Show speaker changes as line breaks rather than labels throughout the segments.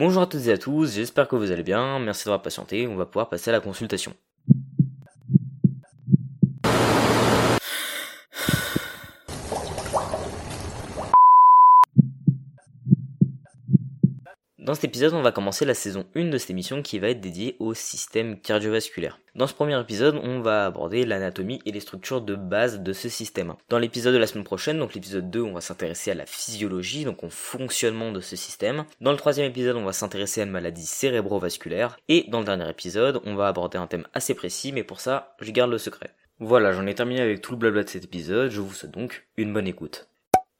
Bonjour à toutes et à tous, j'espère que vous allez bien, merci d'avoir patienté, on va pouvoir passer à la consultation. Dans cet épisode, on va commencer la saison 1 de cette émission qui va être dédiée au système cardiovasculaire. Dans ce premier épisode, on va aborder l'anatomie et les structures de base de ce système. Dans l'épisode de la semaine prochaine, donc l'épisode 2, on va s'intéresser à la physiologie, donc au fonctionnement de ce système. Dans le troisième épisode, on va s'intéresser à une maladie cérébrovasculaire. Et dans le dernier épisode, on va aborder un thème assez précis, mais pour ça, je garde le secret. Voilà, j'en ai terminé avec tout le blabla de cet épisode, je vous souhaite donc une bonne écoute.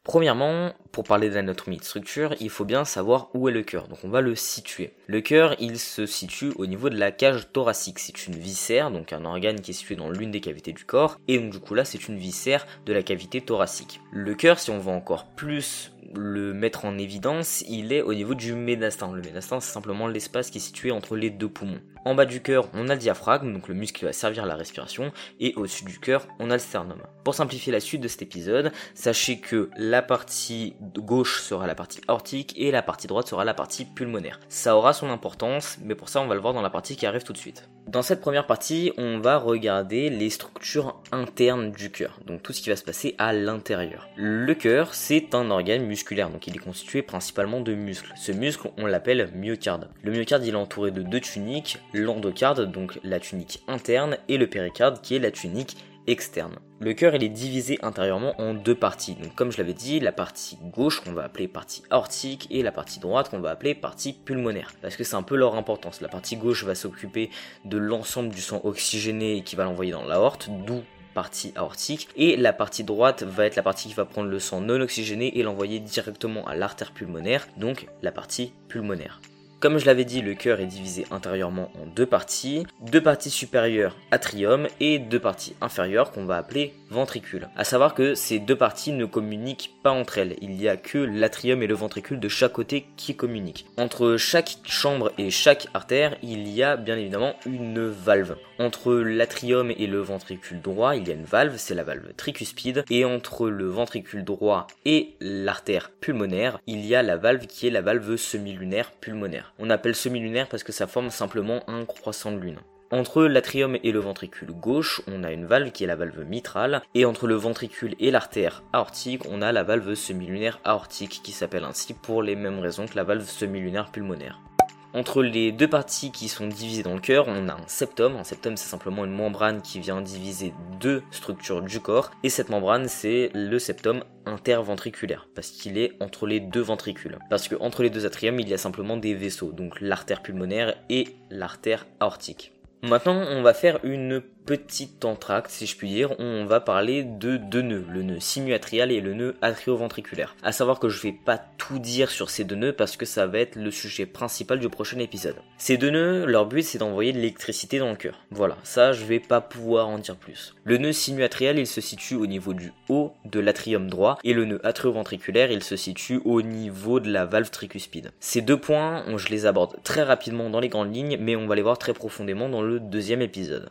Premièrement, pour parler d'anatomie de structure, il faut bien savoir où est le cœur. Donc on va le situer. Le cœur, il se situe au niveau de la cage thoracique. C'est une viscère, donc un organe qui est situé dans l'une des cavités du corps. Et donc du coup là, c'est une viscère de la cavité thoracique. Le cœur, si on veut encore plus le mettre en évidence, il est au niveau du médastin. Le médastin, c'est simplement l'espace qui est situé entre les deux poumons. En bas du cœur, on a le diaphragme, donc le muscle qui va servir à la respiration, et au-dessus du cœur, on a le sternum. Pour simplifier la suite de cet épisode, sachez que la partie gauche sera la partie aortique et la partie droite sera la partie pulmonaire. Ça aura son importance, mais pour ça, on va le voir dans la partie qui arrive tout de suite. Dans cette première partie, on va regarder les structures internes du cœur, donc tout ce qui va se passer à l'intérieur. Le cœur, c'est un organe musculaire, donc il est constitué principalement de muscles. Ce muscle, on l'appelle myocarde. Le myocarde, il est entouré de deux tuniques, l'endocarde, donc la tunique interne, et le péricarde, qui est la tunique externe. Le cœur il est divisé intérieurement en deux parties. Donc comme je l'avais dit, la partie gauche qu'on va appeler partie aortique et la partie droite qu'on va appeler partie pulmonaire. Parce que c'est un peu leur importance. La partie gauche va s'occuper de l'ensemble du sang oxygéné qui va l'envoyer dans l'aorte, d'où partie aortique et la partie droite va être la partie qui va prendre le sang non oxygéné et l'envoyer directement à l'artère pulmonaire, donc la partie pulmonaire. Comme je l'avais dit, le cœur est divisé intérieurement en deux parties, deux parties supérieures atrium et deux parties inférieures qu'on va appeler ventricule. À savoir que ces deux parties ne communiquent pas entre elles, il n'y a que l'atrium et le ventricule de chaque côté qui communiquent. Entre chaque chambre et chaque artère, il y a bien évidemment une valve. Entre l'atrium et le ventricule droit, il y a une valve, c'est la valve tricuspide, et entre le ventricule droit et l'artère pulmonaire, il y a la valve qui est la valve semi-lunaire pulmonaire. On appelle semi-lunaire parce que ça forme simplement un croissant de lune. Entre l'atrium et le ventricule gauche, on a une valve qui est la valve mitrale, et entre le ventricule et l'artère aortique, on a la valve semi-lunaire aortique qui s'appelle ainsi pour les mêmes raisons que la valve semi-lunaire pulmonaire. Entre les deux parties qui sont divisées dans le cœur, on a un septum. Un septum, c'est simplement une membrane qui vient diviser deux structures du corps. Et cette membrane, c'est le septum interventriculaire, parce qu'il est entre les deux ventricules. Parce que entre les deux atriums, il y a simplement des vaisseaux, donc l'artère pulmonaire et l'artère aortique. Maintenant, on va faire une petit entracte, si je puis dire, on va parler de deux nœuds, le nœud sinuatrial et le nœud atrioventriculaire. À savoir que je vais pas tout dire sur ces deux nœuds parce que ça va être le sujet principal du prochain épisode. Ces deux nœuds, leur but c'est d'envoyer de l'électricité dans le cœur. Voilà, ça je vais pas pouvoir en dire plus. Le nœud sinuatrial, il se situe au niveau du haut de l'atrium droit et le nœud atrioventriculaire, il se situe au niveau de la valve tricuspide. Ces deux points, je les aborde très rapidement dans les grandes lignes, mais on va les voir très profondément dans le deuxième épisode.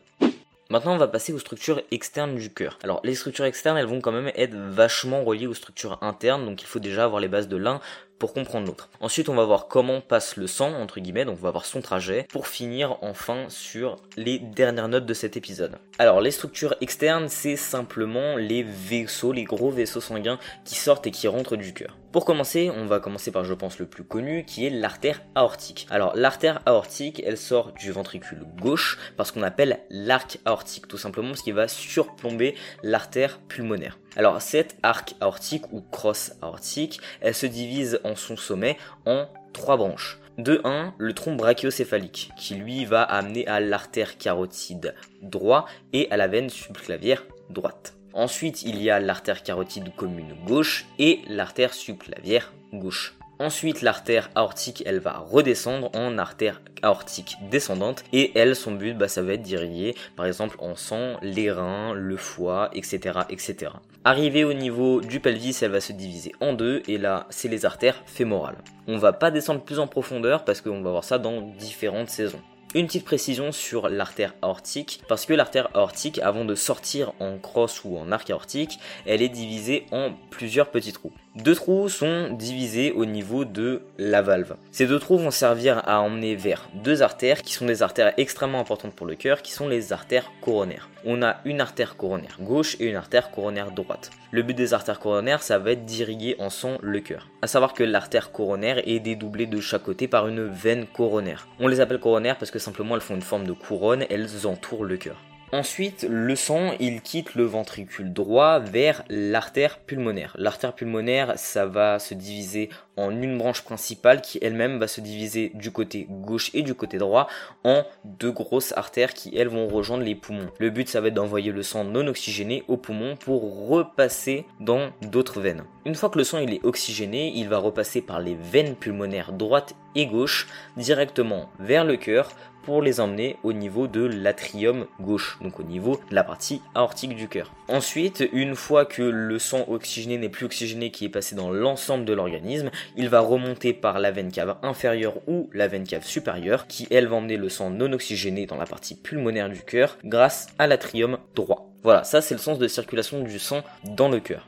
Maintenant, on va passer aux structures externes du cœur. Alors, les structures externes, elles vont quand même être vachement reliées aux structures internes, donc il faut déjà avoir les bases de l'un pour comprendre l'autre. Ensuite, on va voir comment passe le sang, entre guillemets, donc on va voir son trajet, pour finir enfin sur les dernières notes de cet épisode. Alors, les structures externes, c'est simplement les vaisseaux, les gros vaisseaux sanguins qui sortent et qui rentrent du cœur. Pour commencer, on va commencer par, je pense, le plus connu, qui est l'artère aortique. Alors, l'artère aortique, elle sort du ventricule gauche, parce qu'on appelle l'arc aortique, tout simplement parce qu'il va surplomber l'artère pulmonaire. Alors, cette arc aortique ou crosse aortique, elle se divise en son sommet en trois branches. De 1, le tronc brachiocéphalique, qui lui va amener à l'artère carotide droit et à la veine subclavière droite. Ensuite, il y a l'artère carotide commune gauche et l'artère subclavière gauche. Ensuite, l'artère aortique, elle va redescendre en artère aortique descendante et elle, son but, bah, ça va être d'irriguer, par exemple, en sang, les reins, le foie, etc., etc. Arrivé au niveau du pelvis, elle va se diviser en deux et là, c'est les artères fémorales. On va pas descendre plus en profondeur parce qu'on va voir ça dans différentes saisons. Une petite précision sur l'artère aortique, parce que l'artère aortique, avant de sortir en crosse ou en arc aortique, elle est divisée en plusieurs petits trous. Deux trous sont divisés au niveau de la valve. Ces deux trous vont servir à emmener vers deux artères qui sont des artères extrêmement importantes pour le cœur, qui sont les artères coronaires. On a une artère coronaire gauche et une artère coronaire droite. Le but des artères coronaires, ça va être d'irriguer en sang le cœur. À savoir que l'artère coronaire est dédoublée de chaque côté par une veine coronaire. On les appelle coronaires parce que simplement elles font une forme de couronne, elles entourent le cœur. Ensuite, le sang, il quitte le ventricule droit vers l'artère pulmonaire. L'artère pulmonaire, ça va se diviser en une branche principale qui elle-même va se diviser du côté gauche et du côté droit en deux grosses artères qui elles vont rejoindre les poumons. Le but, ça va être d'envoyer le sang non oxygéné aux poumons pour repasser dans d'autres veines. Une fois que le sang il est oxygéné, il va repasser par les veines pulmonaires droite et gauche directement vers le cœur pour les emmener au niveau de l'atrium gauche, donc au niveau de la partie aortique du cœur. Ensuite, une fois que le sang oxygéné n'est plus oxygéné qui est passé dans l'ensemble de l'organisme, il va remonter par la veine cave inférieure ou la veine cave supérieure qui elle va emmener le sang non oxygéné dans la partie pulmonaire du cœur grâce à l'atrium droit. Voilà, ça c'est le sens de circulation du sang dans le cœur.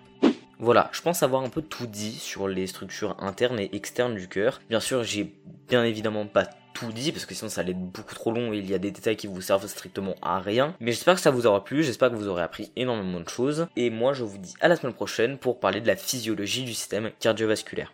Voilà, je pense avoir un peu tout dit sur les structures internes et externes du cœur. Bien sûr, j'ai bien évidemment pas tout dit parce que sinon ça allait être beaucoup trop long et il y a des détails qui vous servent strictement à rien. Mais j'espère que ça vous aura plu, j'espère que vous aurez appris énormément de choses. Et moi je vous dis à la semaine prochaine pour parler de la physiologie du système cardiovasculaire.